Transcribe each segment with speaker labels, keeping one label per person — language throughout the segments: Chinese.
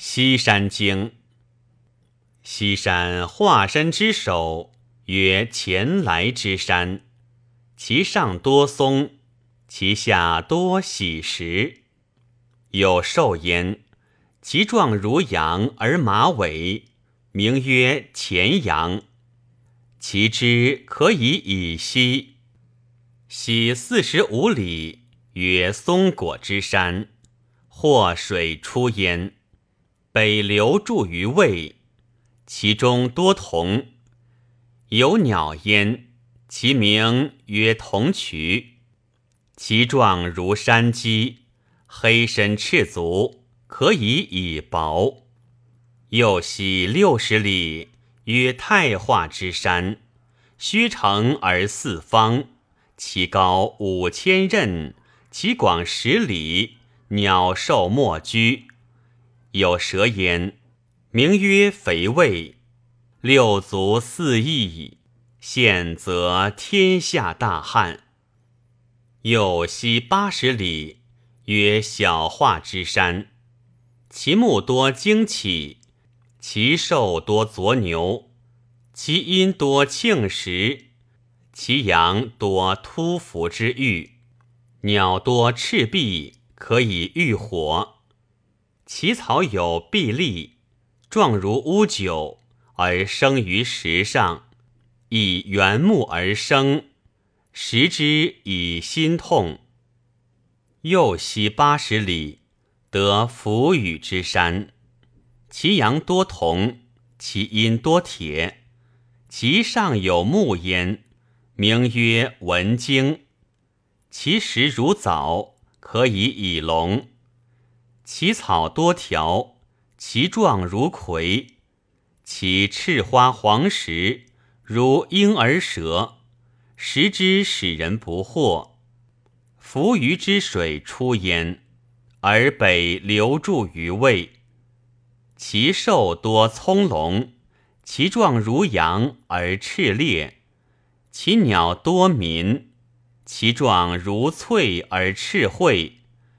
Speaker 1: 西山经。西山华山之首，曰前来之山。其上多松，其下多喜石。有兽焉，其状如羊而马尾，名曰前羊。其枝可以以西。西四十五里，曰松果之山。或水出焉，北流注于渭，其中多铜。有鸟焉，其名曰铜渠，其状如山鸡，黑身赤足，可以以薄。又西六十里，曰太化之山，虚成而四方，其高五千仞，其广十里。鸟兽莫居，有蛇焉，名曰肥胃，六足四翼，现则天下大旱。又西八十里，曰小化之山，其木多精起，其兽多左牛，其阴多庆石，其阳多突伏之玉，鸟多赤壁。可以御火，其草有碧粒，状如乌酒，而生于石上，以原木而生，食之以心痛。又西八十里，得浮羽之山，其阳多铜，其阴多铁，其上有木焉，名曰文经，其实如枣。可以以龙，其草多条，其状如葵，其赤花黄实，如婴儿舌，食之使人不惑。浮鱼之水出焉，而北流注于渭。其兽多葱茏，其状如羊而赤烈，其鸟多鸣。其状如翠而赤慧，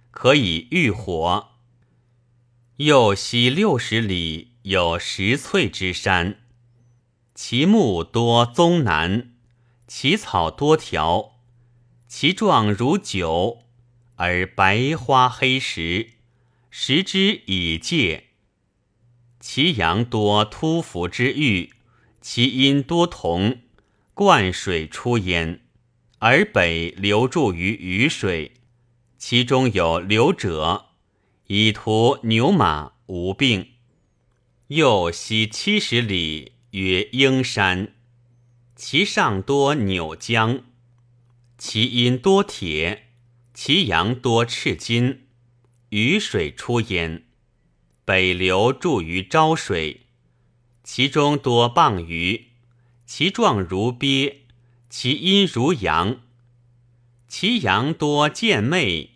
Speaker 1: 可以御火。右西六十里有石翠之山，其木多棕楠，其草多条，其状如酒，而白花黑石，食之以戒。其阳多突伏之玉，其阴多铜，灌水出焉。而北流注于雨水，其中有流者，以图牛马无病。又西七十里，曰鹰山，其上多纽浆，其阴多铁，其阳多赤金，雨水出焉。北流注于昭水，其中多蚌鱼，其状如鳖。其阴如阳，其阳多见昧，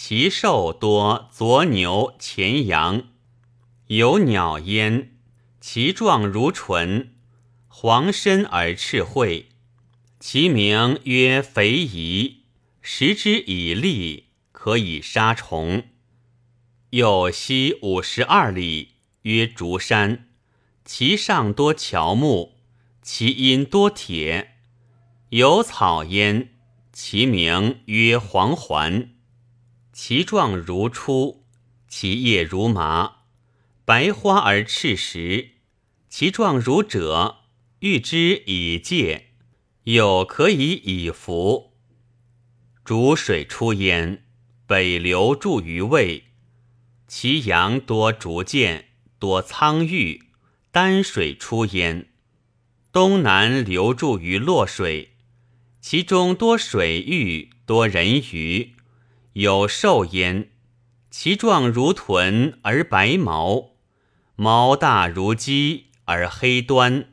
Speaker 1: 其兽多左牛前羊，有鸟焉，其状如唇，黄身而赤喙，其名曰肥夷，食之以利，可以杀虫。又西五十二里，曰竹山，其上多乔木，其阴多铁。有草焉，其名曰黄环，其状如初，其叶如麻，白花而赤实，其状如者，欲之以戒，有可以以服。逐水出焉，北流注于渭，其阳多竹箭，多苍玉，丹水出焉，东南流注于洛水。其中多水域，多人鱼，有兽焉。其状如豚而白毛，毛大如鸡而黑端，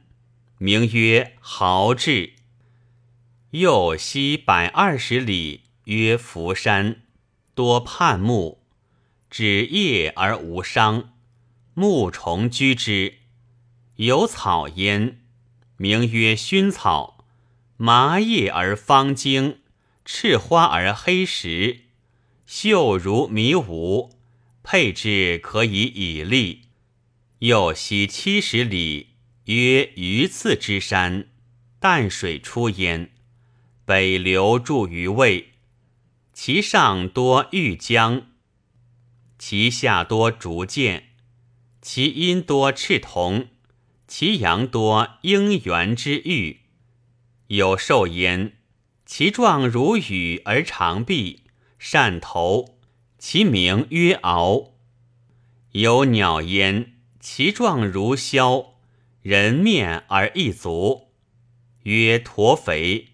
Speaker 1: 名曰豪志。又西百二十里，曰福山，多畔木，指叶而无伤，木虫居之。有草焉，名曰熏草。麻叶而方茎，赤花而黑实，秀如迷芜，配置可以以立。右西七十里，曰鱼刺之山，淡水出焉，北流注于渭，其上多玉浆，其下多竹剑，其阴多赤铜，其阳多应元之玉。有兽焉，其状如羽而长臂，善头，其名曰敖。有鸟焉，其状如枭，人面而一足，曰驼肥。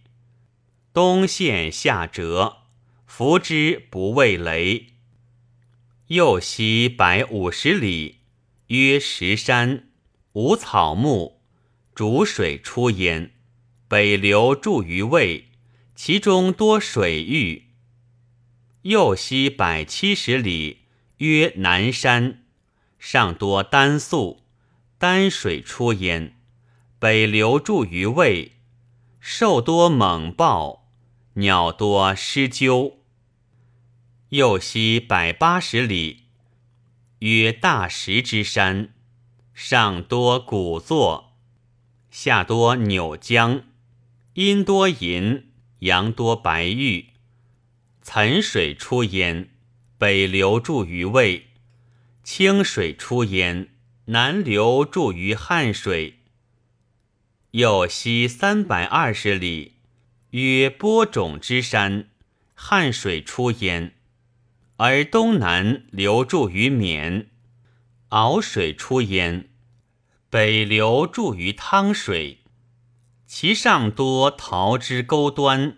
Speaker 1: 东陷下折，伏之不畏雷。右西百五十里，曰石山，无草木，逐水出焉。北流注于渭，其中多水域。右西百七十里，曰南山，上多丹粟，丹水出焉。北流注于渭，兽多猛豹，鸟多狮鸠。右西百八十里，曰大石之山，上多古座，下多扭江。阴多银，阳多白玉。岑水出焉，北流注于渭；清水出焉，南流注于汉水。右西三百二十里，曰播种之山，汉水出焉，而东南流注于沔；敖水出焉，北流注于汤水。其上多桃之钩端，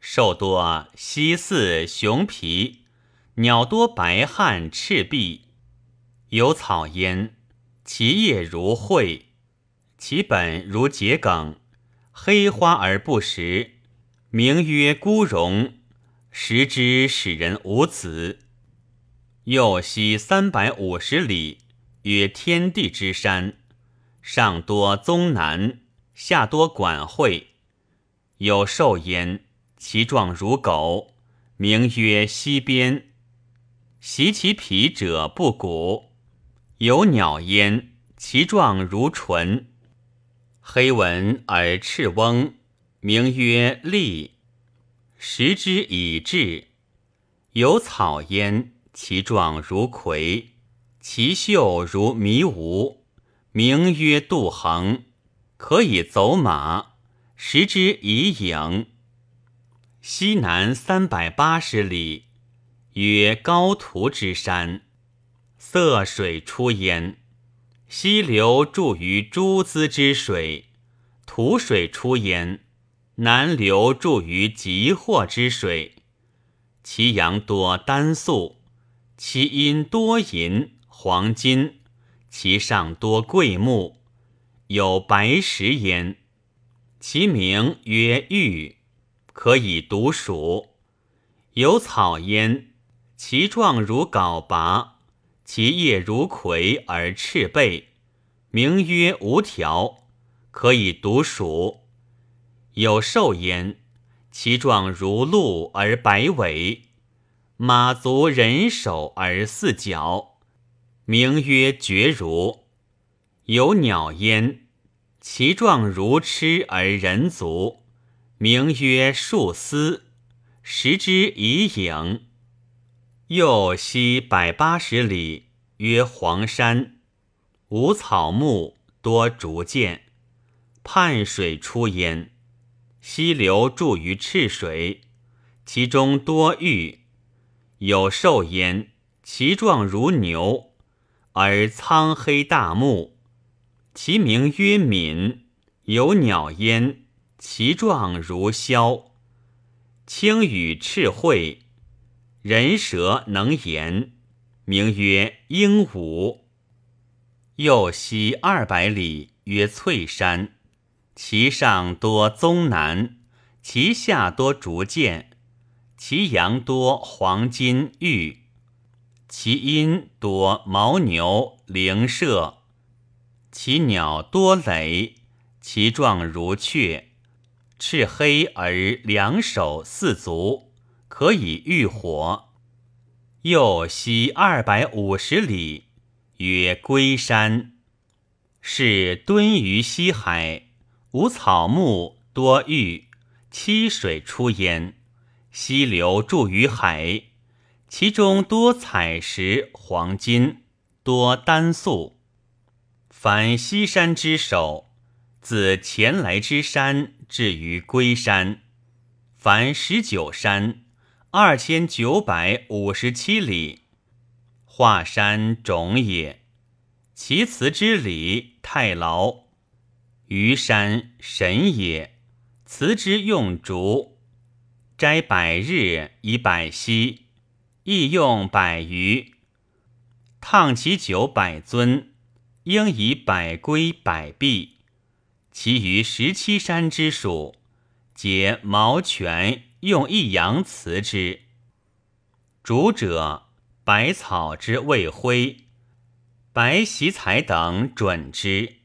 Speaker 1: 兽多犀似熊皮，鸟多白汉赤壁。有草焉，其叶如蕙，其本如桔梗，黑花而不实，名曰孤荣。食之使人无子。右西三百五十里，曰天地之山，上多宗南。下多管会，有兽焉，其状如狗，名曰西边。袭其皮者不骨。有鸟焉，其状如唇，黑纹而赤翁，名曰利。食之以至。有草焉，其状如葵，其秀如迷芜，名曰杜衡。可以走马，食之以影。西南三百八十里，曰高图之山，色水出焉。溪流注于诸资之水，土水出焉。南流注于极祸之水，其阳多丹素，其阴多银黄金，其上多桂木。有白石焉，其名曰玉，可以读蜀。有草焉，其状如缟拔，其叶如葵而赤背，名曰无条，可以读蜀。有兽焉，其状如鹿而白尾，马足人手而四角，名曰绝如。有鸟焉，其状如螭而人足，名曰树丝，食之以影。右西百八十里，曰黄山，无草木，多竹剑。泮水出焉，溪流注于赤水，其中多玉。有兽焉，其状如牛，而苍黑大目。其名曰敏，有鸟焉，其状如枭，青羽赤喙，人舌能言，名曰鹦鹉。右西二百里，曰翠山，其上多棕楠，其下多竹剑，其阳多黄金玉，其阴多牦牛灵麝。其鸟多雷，其状如雀，赤黑而两手四足，可以御火。又西二百五十里，曰龟山。是敦于西海，无草木，多玉，七水出焉。溪流注于海，其中多采石、黄金，多丹素。凡西山之首，自前来之山至于龟山，凡十九山，二千九百五十七里，华山种也。其辞之礼太牢，余山神也。辞之用竹，斋百日以百息，亦用百余。烫其酒百尊，应以百龟百璧。其余十七山之属，皆毛泉用一阳辞之。主者，百草之未灰。白席彩等准之。